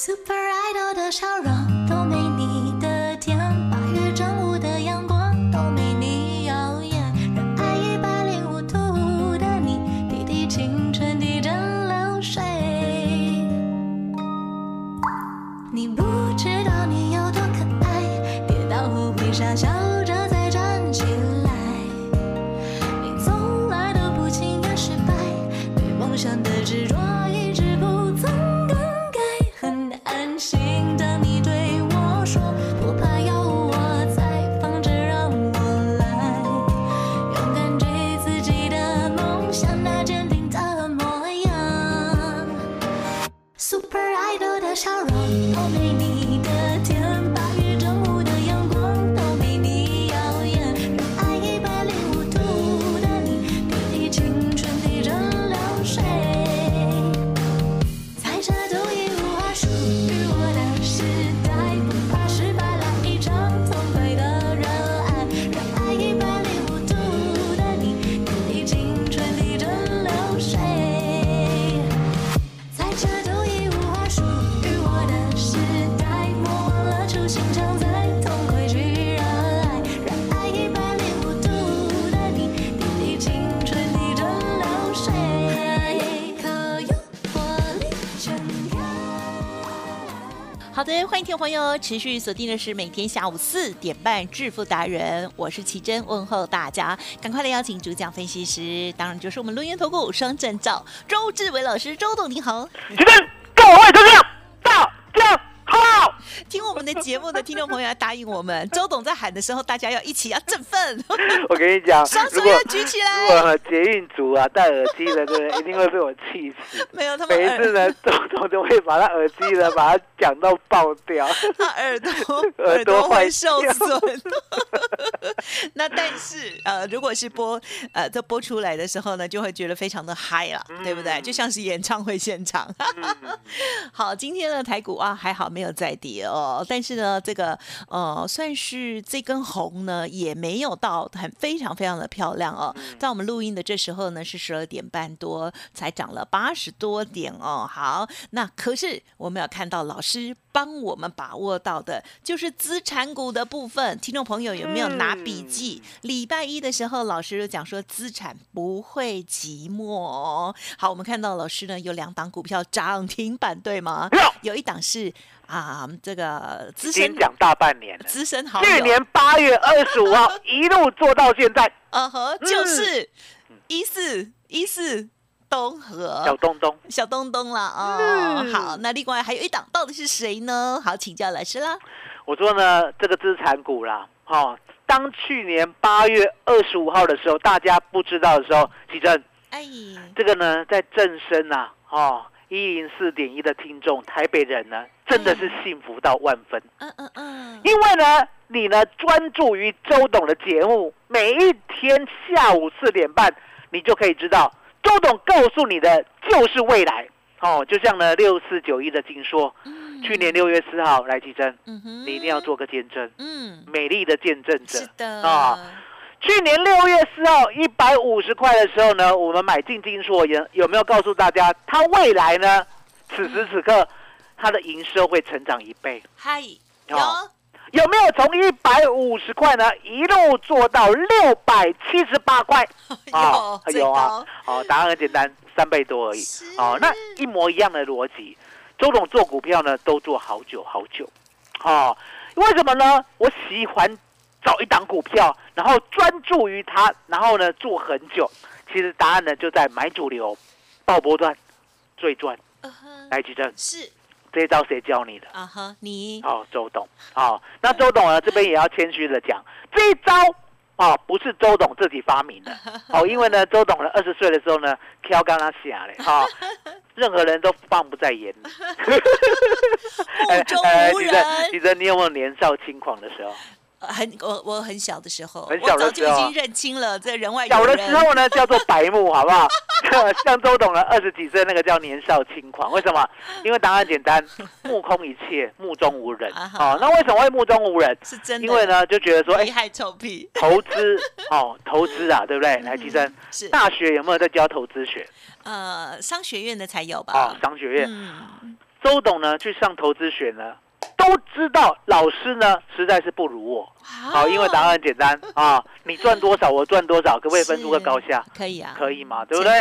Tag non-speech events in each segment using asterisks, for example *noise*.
Super Idol 的笑容都没你的甜，八月正午的阳光都没你耀眼，让爱一百零五度的你，滴滴青春滴着流水。你不知道你有多可爱，跌倒后会傻笑。听众朋友持续锁定的是每天下午四点半致富达人，我是奇珍，问候大家，赶快来邀请主讲分析师，当然就是我们轮圆投顾双证照周志伟老师，周董您好。奇珍各位同学，听我们的节目的听众朋友要答应我们，周董在喊的时候，大家要一起要振奋，*laughs* 我跟你讲，双手要举起如来。果捷运族啊戴耳机的，对不对？一定会被我气死。*laughs* 没有他们每一次耳，呢，*laughs* 周董都会把他耳机呢，把它讲到爆掉。他耳朵耳耳朵会受损。那但是呃，如果是播呃这播出来的时候呢，就会觉得非常的嗨了，对不对？就像是演唱会现场。好，今天的台股啊还好没有再跌哦，但是呢，这个呃算是这根红呢也没有到很非常非常的漂亮哦。在我们录音的这时候呢是十二点半多，才涨了八十多点哦。好，那可是我们要看到老师帮我们把握到的就是资产股的部分。听众朋友有没有拿笔记？礼拜一的时候，老师就讲说资产不会寂寞哦。好，我们看到老师呢有两档股票涨停板，对吗？有一档是啊，这个资深讲大半年，资深好，去年八月二十五号一路做到现在，*laughs* 呃呵，就是一四一四东河小东东。小东东了哦。嗯好，那另外还有一档到底是谁呢？好，请教老师啦。我说呢，这个资产股啦，哦，当去年八月二十五号的时候，大家不知道的时候，奇正，哎，这个呢，在正声啊，哦，一零四点一的听众，台北人呢，真的是幸福到万分。嗯嗯嗯，因为呢，你呢专注于周董的节目，每一天下午四点半，你就可以知道周董告诉你的就是未来。哦，就像呢六四九一的金说，去年六月四号来奇珍，嗯，你一定要做个见证，嗯，美丽的见证者是。的啊去年六月四号一百五十块的时候呢，我们买进金硕有有没有告诉大家，它未来呢，此时此刻它的营收会成长一倍？嗨，有哦有没有从一百五十块呢一路做到六百七十八块？*laughs* 有最有啊高，哦，答案很简单，三倍多而已是。哦，那一模一样的逻辑，周董做股票呢都做好久好久。哦，为什么呢？我喜欢找一档股票，然后专注于它，然后呢做很久。其实答案呢就在买主流、爆波段、最赚。来，吉正，是这一招谁教你的？啊哈，你哦，周董，哦，那周董呢这边也要谦虚的讲，这一招哦不是周董自己发明的，*laughs* 哦，因为呢周董呢二十岁的时候呢挑刚刚下嘞，哈，*laughs* 任何人都放不在眼里。*laughs* 目中无哎其实人。其实你有没有年少轻狂的时候？呃很我我很小的时候，很小的我早就已经认清了这人外有小的人时候呢，叫做白目，好不好？*laughs* 像周董呢，二十几岁那个叫年少轻狂。为什么？因为答案简单，目空一切，目中无人。啊哦，那为什么会目中无人？是真的，因为呢，就觉得说，哎，害臭屁投资哦，投资啊，对不对？来，提升是大学有没有在教投资学？呃商学院的才有吧？哦，商学院。嗯，周董呢去上投资学呢，都知道老师呢实在是不如我。好、好因为答案简单啊，你赚多少我赚多少，可不可以分出个高下？*laughs* 可以啊，可以嘛，对不对？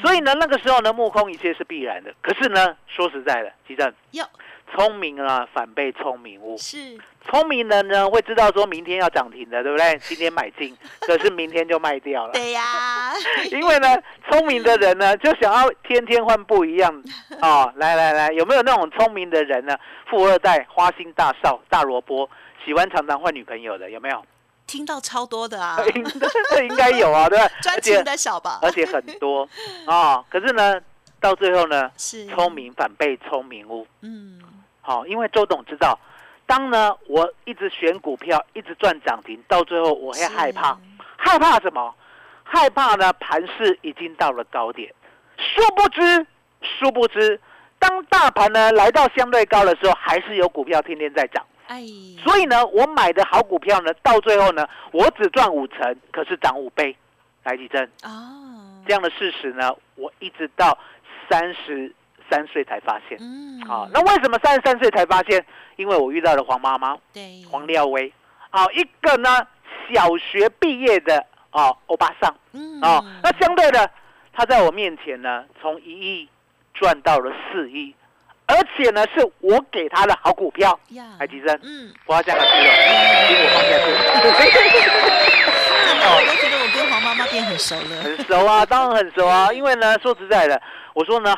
所以呢，那个时候呢，目空一切是必然的。可是呢，说实在的，吉正，哟聪明啊反被聪明误。是聪明人呢会知道说明天要涨停的，对不对？*laughs* 今天买进，可是明天就卖掉了。对呀，*laughs* 因为呢，聪明的人呢就想要天天换不一样哦。来来来，有没有那种聪明的人呢？富二代、花心大少、大萝卜，喜欢常常换女朋友的，有没有？听到超多的啊，*laughs* 应应该有啊，对吧？专而且情的少吧？而且很多啊、可是呢，到最后呢，是聪，明反被聪明误。嗯，好、因为周董知道，当呢我一直选股票，一直赚涨停，到最后我会害怕，害怕什么？害怕呢盘势已经到了高点，殊不知，殊不知，当大盘呢来到相对高的时候，还是有股票天天在涨。哎，所以呢，我买的好股票呢，到最后呢，我只赚五成，可是涨五倍。来，吉珍，哦，这样的事实呢，我一直到三十三岁才发现。嗯，好、那为什么三十三岁才发现？因为我遇到了黄妈妈对，黄廖威，好、一个呢小学毕业的哦欧巴桑。嗯，哦，那相对的，他在我面前呢，从一亿赚到了四亿，而且呢是我给他的好股票，呀，海吉生，嗯，我要加个事了，请我放下去。*laughs* 我都觉得我跟黄妈妈变很熟了，很熟啊，当然很熟啊，因为呢，说实在的，我说呢，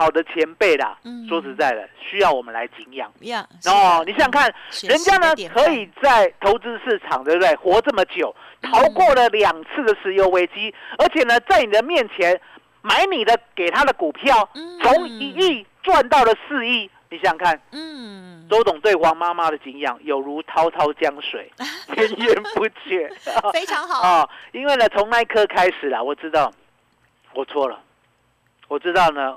好的前辈啦，嗯说实在的，需要我们来敬仰。呀，哦，你想想看，学人家呢可以在投资市场，对不对？活这么久，逃过了两次的石油危机，而且呢，在你的面前买你的给他的股票，嗯从一亿赚到了四亿。你想想看，嗯，周董对王妈妈的敬仰有如滔滔江水，*laughs* 源源不绝。*laughs* 非常好，啊、*laughs* 因为呢，从那一刻开始啦，我知道我错了，我知道呢，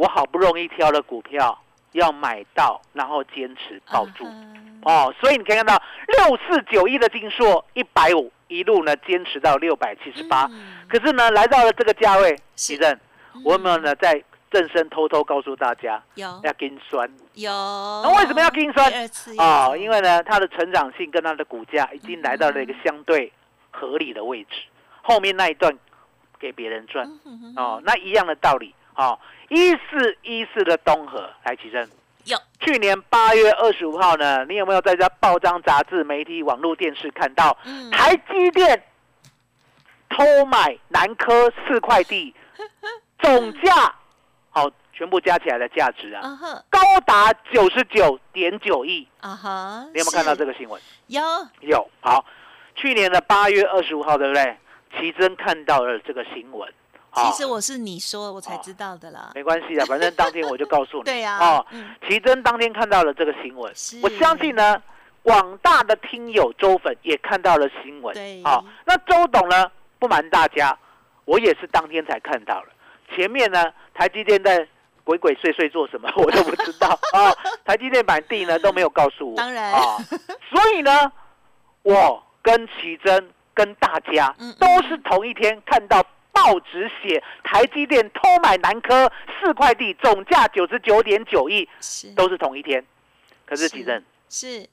我好不容易挑了股票要买到，然后坚持抱住。嗯哦，所以你可以看到六四九一的金硕一百五一路呢坚持到六百七十八，嗯。可是呢来到了这个价位，是。奇正，我有没有呢在正身偷偷告诉大家有。要跟酸？有，那那为什么要跟酸？哦？因为呢它的成长性跟它的股价已经来到了一个相对合理的位置，后面那一段给别人赚。嗯哦，那一样的道理哦。一四一四的东河来奇正。有去年八月二十五号呢，你有没有在这报章、杂志、媒体、网络、电视看到嗯台积电偷买南科四块地，*laughs* 总价好、全部加起来的价值啊，高达九十九点九亿。啊哈，你有没有看到这个？个新闻？有有。好，去年的八月二十五号，对不对？奇珍看到了这个新闻。其好实我是你说我才知道的啦，没关系的，反正当天我就告诉你。*laughs* 对呀哦，嗯奇珍当天看到了这个新闻，我相信呢，广大的听友周粉也看到了新闻。对好、那周董呢，不瞒大家，我也是当天才看到了。前面呢，台积电在鬼鬼祟祟做什么，*laughs* 我都不知道啊、*laughs* 台积电买地呢都没有告诉我。当然啊、所以呢，我跟奇珍跟大家都是同一天看到。报纸写台积电偷买南科四块地，总价九十九点九亿，都是同一天。可是是奇珍是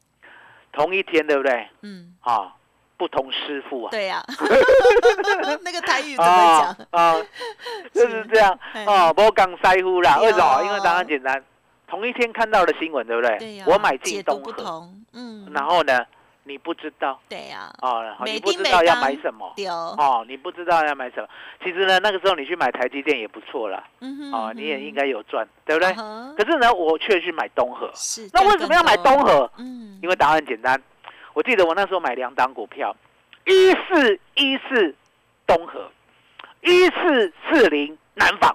同一天，对不对？嗯，啊，不同师傅啊。对呀，*laughs* 那个台语怎么啊讲？啊，就是这样哎啊，不讲腮乎啦。为什么？因为答案简单，同一天看到的新闻，对不对？对呀，我买进东河，嗯，然后呢，你不知道对呀，啊，每你不知道要当买什么。丢，哦，你不知道要买什么，其实呢，那个时候你去买台积电也不错啦，嗯哼哦，你也应该有赚，对不对？嗯可是呢，我却去买东河，是，那为什么要买东？河？嗯，因为答案简单，我记得我那时候买两档股票，一四一四东河，一四四零南纺。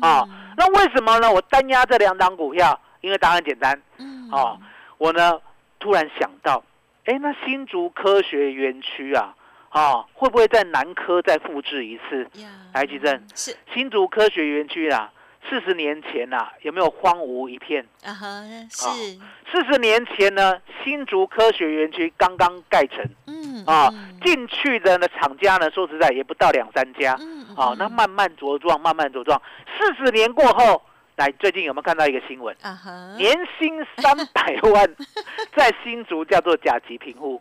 啊嗯那为什么呢？我单压这两档股票，因为答案简单嗯哦。我呢突然想到，哎，那新竹科学园区啊，啊，会不会在南科再复制一次？呀，来吉正是。新竹科学园区啊，四十年前啊，有没有荒芜一片？啊哈，是。四十年前呢，新竹科学园区刚刚盖成。嗯啊嗯，进去的呢厂家呢，说实在也不到两三家。嗯啊，那慢慢茁壮，慢慢茁壮。四十年过后，来最近有没有看到一个新闻？年薪三百万，*laughs* 在新竹叫做甲级贫户，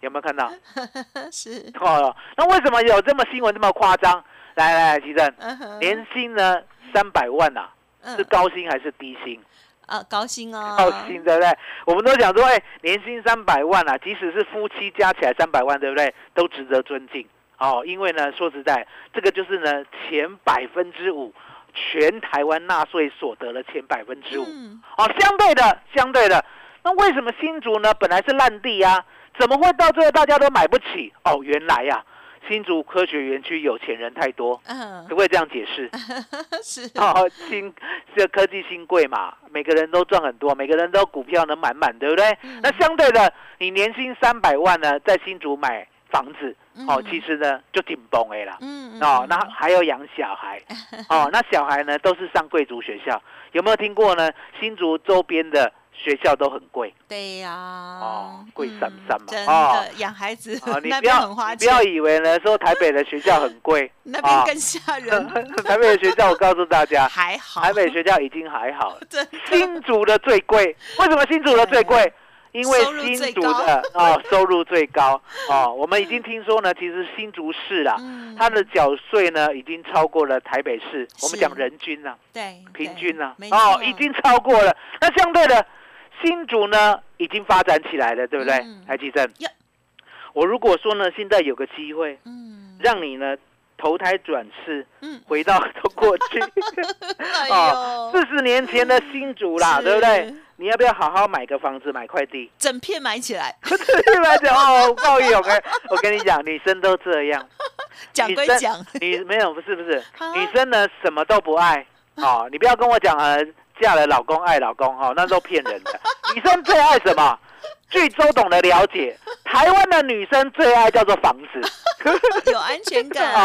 有没有看到？*laughs* 是哦，那为什么有这么新闻这么夸张？来来来，奇正，年薪呢三百万呐、嗯是高薪还是低薪？啊高薪哦，高薪，对不对？我们都讲说，哎，年薪三百万啊，即使是夫妻加起来三百万，对不对？都值得尊敬哦。因为呢，说实在，这个就是呢前百分之五，全台湾纳税所得的前百分之五。嗯哦，相对的，相对的。那为什么新竹呢？本来是烂地啊，怎么会到最后大家都买不起？哦，原来呀、新竹科学园区有钱人太多，嗯可不可以这样解释？*laughs* 是哦，新这科技新贵嘛，每个人都赚很多，每个人都股票能满满，对不对？嗯那相对的，你年薪三百万呢，在新竹买房子，哦，嗯其实呢就挺崩的啦。嗯哦，那还要养小孩，*laughs* 哦，那小孩呢都是上贵族学校，有没有听过呢？新竹周边的学校都很贵。对呀，哦贵嗯三三嘛。真哦。的养孩子啊！你不要不要以为呢说台北的学校很贵，*laughs* 那边啊更吓人，*laughs* 台北的学校我告诉大家，还好，台北学校已经还好，新竹的最贵，为什么新竹的最贵？因为新竹的哦收入最高。哦，我们已经听说呢，其实新竹市啦，嗯。它的缴税呢已经超过了台北市，我们是讲人均啊，对平均啊，哦已经超过了。那相对的，新竹呢已经发展起来了，对不对嗯？台积电？呀，我如果说呢，现在有个机会嗯。让你呢投胎转世，嗯，回到过去，*laughs* 哎哦，四十年前的新竹啦，是。对不对？你要不要好好买个房子，买块地？整片买起来，*laughs* 买起来讲哦，高勇哎，我跟你讲，女生都这样，*laughs* 讲归讲，你没有不是不是。啊，女生呢什么都不爱。哦，你不要跟我讲呃，嫁了老公爱老公哦，那都骗人的。*laughs* 女生最爱什么？据周董的了解，台湾的女生最爱叫做房子。*laughs* 有安全感啊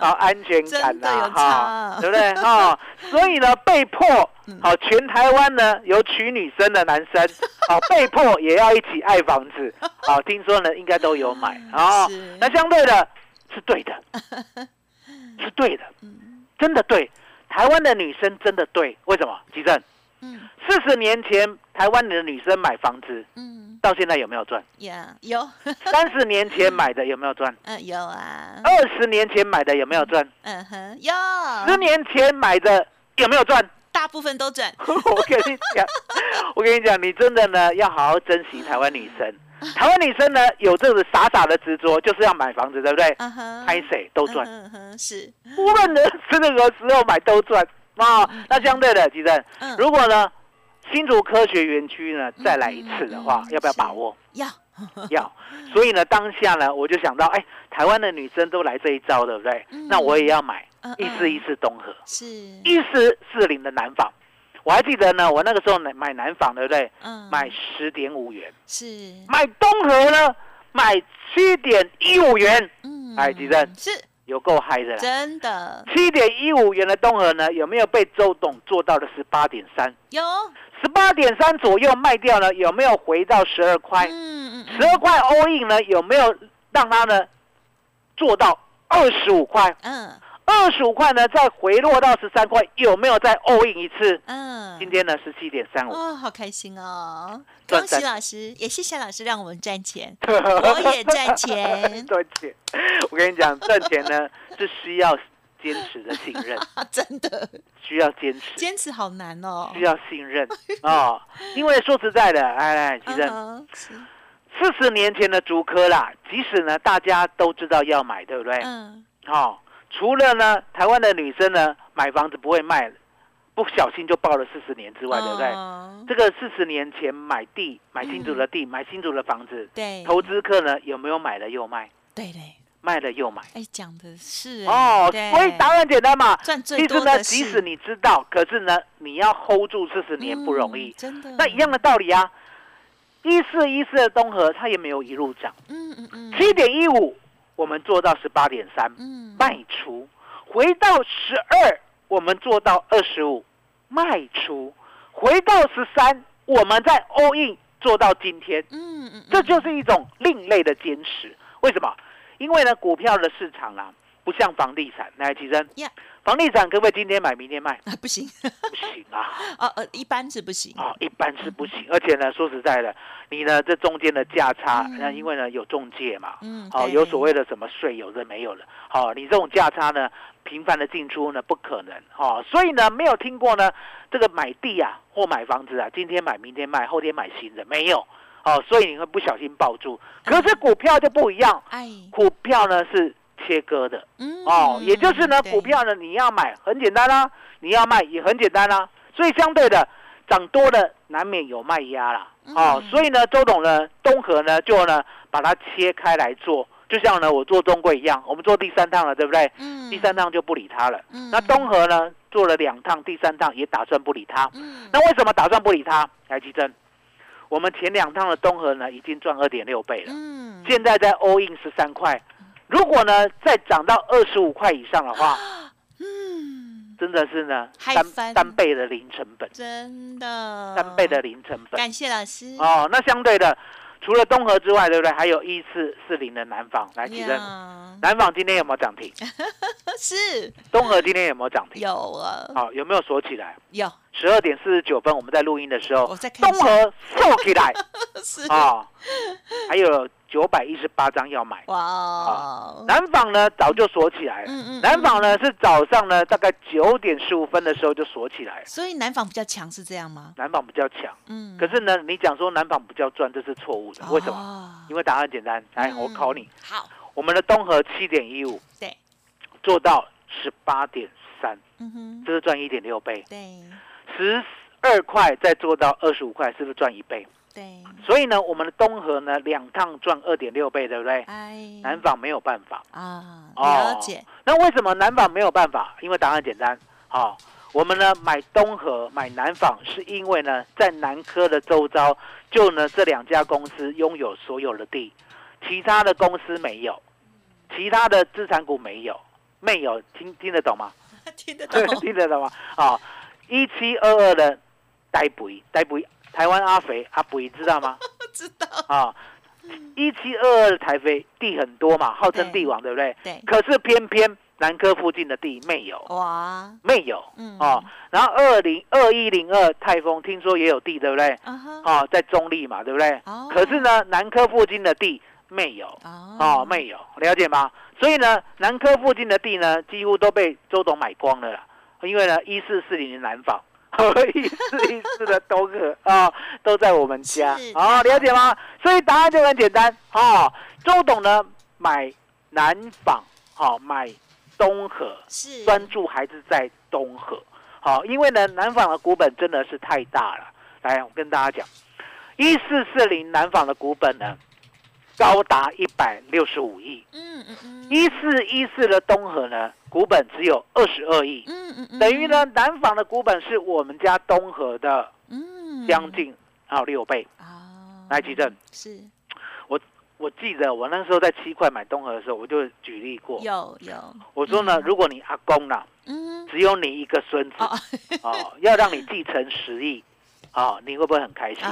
啊，啊，*laughs* 安全感真的有呐，差对不对啊？所以呢，被迫嗯好，全台湾呢有娶女生的男生，好，被迫也要一起爱房子，好，听说呢应该都有买啊是。那相对的是对的，是对的，嗯真的对。台湾的女生真的对，为什么？吉正，嗯四十年前台湾的女生买房子，嗯到现在有没有赚？呀，有，*laughs* 三十年前买的有没有赚？嗯有啊，二十年前买的有没有赚？嗯哼有，十年前买的有没有赚？大部分都赚，*laughs* 我跟你讲，我跟你讲，你真的呢要好好珍惜台湾女生。*laughs* 台湾女生呢有这种傻傻的执着，就是要买房子，对不对？拍谁都赚，嗯哼是，无论呢是那个时候买都赚啊。那相对的，吉正，嗯如果呢新竹科学园区呢再来一次的话要不要把握？要，要。所以呢，当下呢我就想到，哎，台湾的女生都来这一招，对不对嗯？那我也要买嗯一四一四东河。是，一四四零的南纺，我还记得呢，我那个时候呢买南纺，对不对？嗯买十点五元，是，买东河呢买七点一五元，嗯哎吉正是有够嗨的啦。真的七点一五元的东河呢，有没有被周董做到的十八点三？有，十八点三左右卖掉呢，有没有回到十二块？嗯嗯十二块 all in 呢，有没有让它呢做到二十五块？嗯二十五块呢，再回落到十三块，有没有再 all in 一次？嗯，今天呢十七点三五，哦，好开心哦！恭喜老师，也谢谢老师让我们赚钱，*laughs* 我也赚钱，*laughs* 赚钱。我跟你讲，赚钱呢是需要坚持的信任，啊，*laughs* 真的需要坚持，坚持好难哦。需要信任哦。因为说实在的，哎来，其实四十年前的竹科啦，即使呢大家都知道要买，对不对？嗯哦，除了呢台湾的女生呢买房子不会卖，不小心就报了四十年之外，对不对？哦这个四十年前买地、买新竹的地、买新竹的房子，对，投资客呢有没有买了又卖？对嘞，卖了又买。哎，讲的是哦，所以答案简单嘛。赚最其实呢，即使你知道，可是呢，你要 hold 住四十年不容易嗯。真的。那一样的道理啊，一四一四的东河它也没有一路涨，嗯，嗯嗯嗯，七点一五我们做到十八点三嗯，卖出，回到十二我们做到二十五卖出，回到十三我们在 all in 做到今天，嗯嗯，这就是一种另类的坚持。为什么？因为呢，股票的市场啊，不像房地产。来，奇珍呀，房地产可不可以今天买明天卖？啊不行，不行啊。*laughs* 哦呃，一般是不行，哦，一般是不行，而且呢，说实在的，你呢这中间的价差，嗯。那、因为呢有中介嘛，嗯，好、对。有所谓的什么税，有的没有了，好、你这种价差呢，频繁的进出呢不可能，哦，所以呢没有听过呢这个买地啊或买房子啊，今天买明天卖，后天买新的没有，哦，所以你会不小心抱住，可是股票就不一样，哎，股票呢是切割的，嗯哦，也就是呢，股票呢，你要买很简单啦、你要卖也很简单啦、所以相对的涨多了难免有卖压啦，哦，嗯所以呢，周董呢，东河呢就呢把它切开来做，就像呢我做中贵一样，我们做第三趟了，对不对？嗯第三趟就不理他了。嗯那东河呢做了两趟，第三趟也打算不理他。嗯那为什么打算不理他？来，奇珍，我们前两趟的东河呢已经赚二点六倍了。嗯现在在 all in 十三块，如果呢再涨到二十五块以上的话，*gasps* 嗯，真的是呢嗨翻。单单倍的零成本，真的。三倍的零成本。感谢老师。哦。那相对的，除了东河之外，对不对？还有一四四零的南纺，来，其实呀南纺今天有没有涨停？*laughs* 是。东河今天有没有涨停？有啊，好、有没有锁起来？有，十二点四十九分，我们在录音的时候东，河锁起来。*laughs* 是。啊、还有九百一十八张要买。哇哦，南纺呢早就锁起来了，嗯嗯南纺呢是早上呢大概九点十五分的时候就锁起来了。所以南纺比较强是这样吗？南纺比较强，嗯，可是呢，你讲说南纺比较赚，这是错误的。为什么？么因为答案简单，来，嗯我考你，好，我们的东河七点一五对，做到十八点三，嗯哼，这是赚一点六倍。对十二块再做到二十五块，是不是赚一倍？对，所以呢，我们的东河呢两趟赚二点六倍，对不对？哎，南纺没有办法。啊，哦了解，那为什么南纺没有办法？因为答案简单，好、我们呢买东河买南纺，是因为呢在南科的周遭，就呢这两家公司拥有所有的地，其他的公司没有，其他的资产股没有，没有，听听得懂吗？听得懂，听得懂吗？*laughs* 啊、*laughs* 一七二二的呆肥，呆肥，台湾阿肥阿肥，知道吗？*laughs* 知道，啊，一七二二的台肥地很多嘛，号称对地王，对不对？对，可是偏偏南科附近的地没有，哇，没有嗯，哦。然后二零二一零二泰丰听说也有地，对不对？哦，在中立嘛，对不对？哦可是呢，南科附近的地没有，哦哦，没有，了解吗？所以呢，南科附近的地呢，几乎都被周董买光了啦。因为呢，一四四零的南纺，一四一四的都可啊、都在我们家是哦，了解吗？所以答案就很简单哦。周董呢买南纺，好、买东河，是专注还是在东河。好、因为呢，南纺的股本真的是太大了。来，我跟大家讲，一四四零南纺的股本呢，高达一百六十五亿。嗯嗯嗯，一四一四的东河呢，股本只有二十二亿，嗯嗯嗯，等于呢，南纺的股本是我们家东河的嗯，将近啊六倍。啊，来吉正是。我我记得我那时候在七块买东河的时候，我就举例过，有有，我说呢，嗯。如果你阿公呢，嗯，只有你一个孙子，哦。哦，要让你继承十亿，哦，你会不会很开心？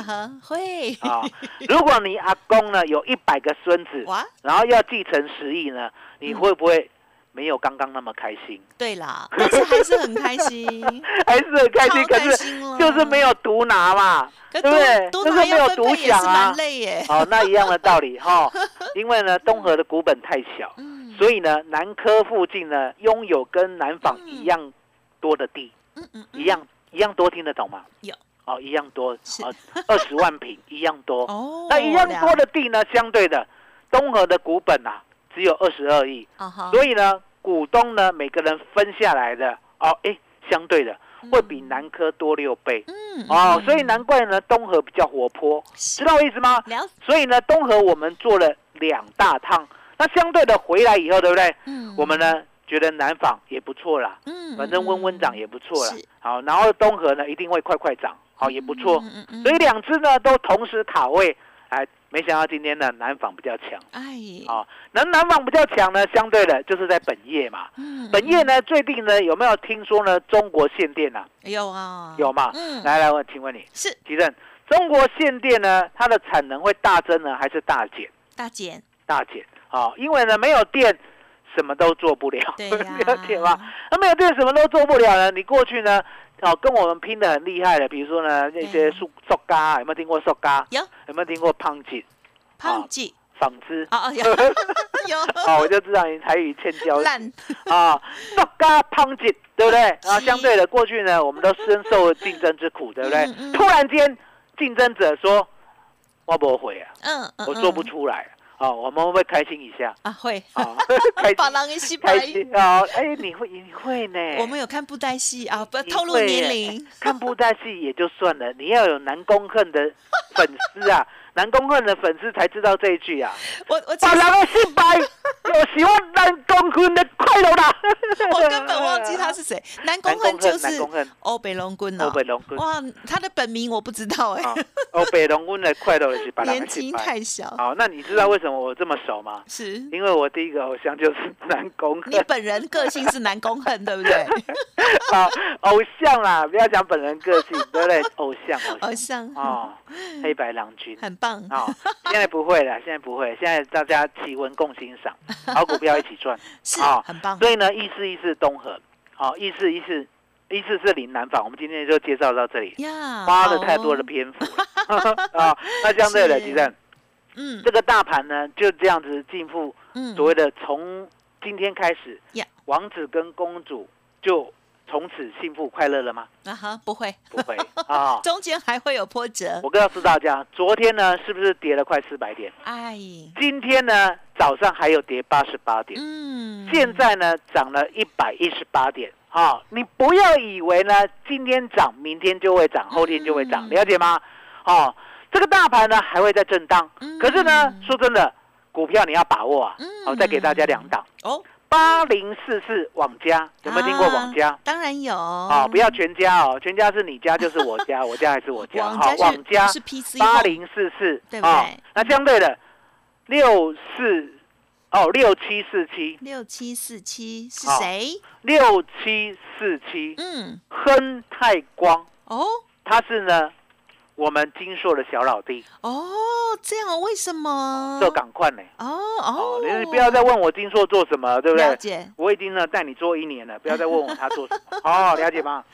会。啊？如果你阿公呢有一百个孙子，然后要继承十亿呢，你嗯。会不会没有刚刚那么开心？对啦，但是还是很开心，*laughs* 还是很开心，超可是开心了就是没有独拿嘛，可对不对？就是没有独享啊。蛮。累耶，哦，那一样的道理哈、*laughs* 因为呢，东河的股本太小，嗯，所以呢，南科附近呢拥有跟南纺一样多的地，嗯嗯，一样一样多，听得懂吗？有哦，一样多，是。哦，二十万平 *laughs* 一样多。哦，那一样多的地呢，相对的，东河的股本啊只有二十二亿，所以呢，股东呢每个人分下来的哦，哎，相对的会比南科多六倍。嗯哦，嗯所以难怪呢，东河比较活泼，知道我意思吗？所以呢，东河我们做了两大趟，那相对的回来以后，对不对？嗯。我们呢觉得南纺也不错啦，嗯反正温温涨也不错啦。好，然后东河呢一定会快快涨，好也不错。嗯嗯所以两只呢都同时卡位，哎，没想到今天呢南纺比较强。哎，好，那南纺比较强呢，相对的就是在本业嘛。嗯本业呢，最近呢有没有听说呢？中国限电啊，有啊，有嘛？嗯，来来，我请问你，是吉正，中国限电呢，它的产能会大增呢，还是大减？大减，大减啊，因为呢没有电，什么都做不了，对呀，*laughs* 了解吗？那没有电什么都做不了呢？你过去呢，哦，跟我们拼的很厉害的，比如说呢那些对塑塑嘎，有没有听过塑嘎？有。有没有听过胖锦胖记纺织？啊啊有。*laughs* 有。哦，我就知道你台语欠教烂，啊，塑胶胖锦，对不对？然后相对的，过去呢，我们都深受竞争之苦，对不对？突然间，竞争者说：“我不会啊，嗯，嗯我做不嗯出来。”哦，我们会不会开心一下？啊会，哦，*laughs* 开把心狼给洗白开。心哦！哎，你会你会呢？我们有看布袋戏啊，不你透露年龄，看布袋戏也就算了，你要有南宫恨的粉丝啊，*laughs* 南宫恨的粉丝才知道这一句啊。我我把人的失败，我喜欢南宫恨的快乐啦。*laughs* 我根本忘记他是谁，南宫恨就南是宫恨，欧北龙君哦欧，北龙君哇，他的本名我不知道哎啊，，欧北龙君的快乐是把人年纪的失败。太小，好，那你知道为什么我这么熟吗？是因为我第一个偶像就是南宫你，本人个性是南宫恨，对不对？*laughs* 好，偶像啦，不要讲本人个性，对不对？偶像，偶像 *laughs* 哦，黑白郎君。很棒，哦，现在不会了，现在不会，现在大家齐文共欣赏，*laughs* 好股票一起赚。是好很棒，所以呢，意思意思东河，好，一四一四一四四零南坊，我们今天就介绍到这里，花了太多的篇幅了。啊。*laughs* 那相对的，是。吉正，嗯。这个大盘呢就这样子进步嗯。所谓的从今天开始，王子跟公主就从此幸福快乐了吗？啊哈，不会，不会 *laughs* 啊。中间还会有波折，我告诉大家，昨天呢是不是跌了快四百点？哎，今天呢早上还有跌八十八点，嗯，现在呢涨了一百一十八点。啊、你不要以为呢今天涨，明天就会涨，后天就会涨，嗯了解吗？哦，这个大盘呢还会在震荡，嗯可是呢，说真的，股票你要把握啊。嗯好、再给大家两档，哦，八零四四网家，有没有听过网家？当然有，啊、不要全家哦，全家是你家就是我家，*laughs* 我家还是我家。好，网家是 PC 八零四四，对不对那相对的六四哦六七四七六七四七是谁？六七四七，嗯，亨泰光，哦他是呢我们金硕的小老弟，哦，这样为什么？这赶快呢。哦哦哦，，你不要再问我金硕做什么，对不对？了解，我已经呢带你做一年了，不要再问我他做什么。哦，了解吗？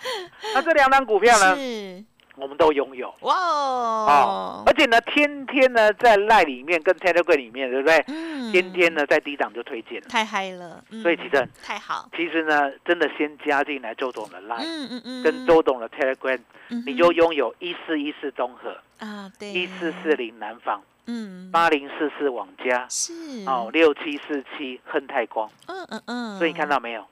那这两档股票呢，*laughs* 是我们都拥有。哇哦。哦，，而且呢，天天呢在赖里面跟 Telegram 里面，对不对？嗯。天天呢在低档就推荐了。太嗨了，嗯。所以其实很太好，其实呢，真的先加进来周董的 Line，、嗯嗯嗯，跟周董的 Telegram，、嗯你就拥有一四一四综合、啊对，一四四零南方、嗯。八零四四网家、是。哦，六七四七亨泰光。嗯嗯嗯，所以你看到没有？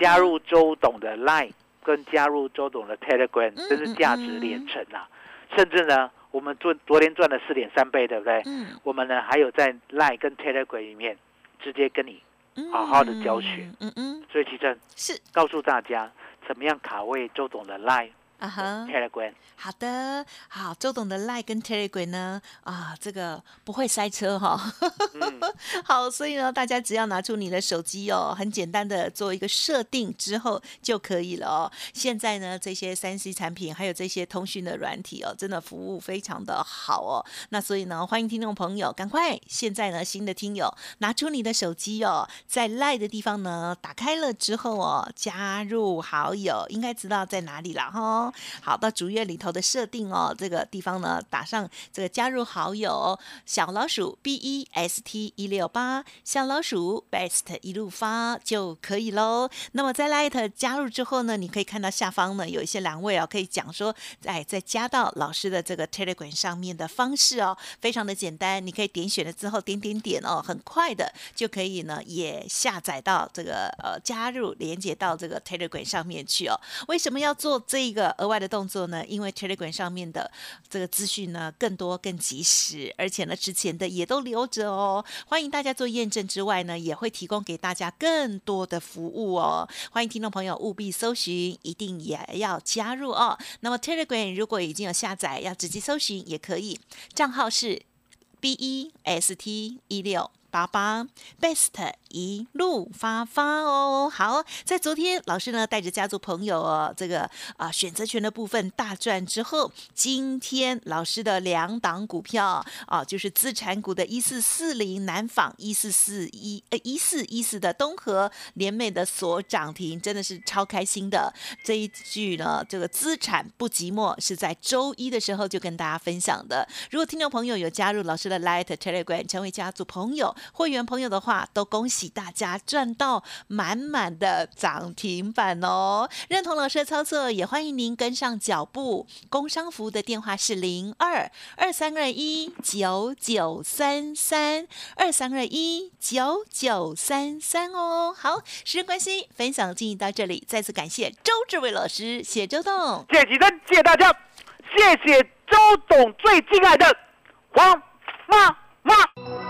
加入周董的 Line 跟加入周董的 Telegram，嗯真是价值连城啊！甚至呢，我们昨昨天赚了四点三倍，对不对？嗯。我们呢还有在 Line 跟 Telegram 里面直接跟你，嗯好好的教学。嗯嗯。所以其实是。告诉大家怎么样卡位周董的 Line、啊哈。Telegram。好的，好，周董的 Line 跟 Telegram 呢，啊，这个不会塞车哈、嗯，*laughs* 好，所以呢，大家只要拿出你的手机哦，很简单的做一个设定之后就可以了哦。现在呢，这些三 C 产品还有这些通讯的软体哦，真的服务非常的好哦。那所以呢，欢迎听众朋友赶快现在呢，新的听友拿出你的手机哦，在 Line 的地方呢打开了之后哦，加入好友，应该知道在哪里了哈。好，到主页里头的设定哦，这个地方呢打上这个加入好友小老鼠 B E S T 一六八，小老鼠 Best 一路发就可以喽。那么在 Light 加入之后呢，你可以看到下方呢有一些栏位哦，可以讲说，哎，再加到老师的这个 Telegram 上面的方式哦，非常的简单，你可以点选了之后点点点哦，很快的就可以呢也下载到这个呃加入连接到这个 Telegram 上面去哦。为什么要做这个额外的动作呢，因为 Telegram 上面的这个资讯呢更多更及时，而且呢之前的也都留着哦。欢迎大家做验证之外呢，也会提供给大家更多的服务哦。欢迎听众朋友务必搜寻，一定也要加入哦。那么 Telegram 如果已经有下载，要直接搜寻也可以，账号是 B E S T 一六。八八 best 一路发发哦，好，在昨天老师呢带着家族朋友哦，这个啊选择权的部分大赚之后，今天老师的两档股票啊，就是资产股的一四四零南纺一四四一呃一四一四的东河联美的所涨停，真的是超开心的。这一句呢，这个资产不寂寞是在周一的时候就跟大家分享的。如果听众朋友有加入老师的 Light Telegram 成为家族朋友。会员朋友的话，都恭喜大家赚到满满的涨停板哦！认同老师的操作，也欢迎您跟上脚步。工商服务的电话是零二二三二一九九三三二三二一九九三三哦。好，时间关系，分享进行到这里，再次感谢周志伟老师，谢周董，谢谢吉珍，谢谢大家，谢谢周董最敬爱的黄妈妈。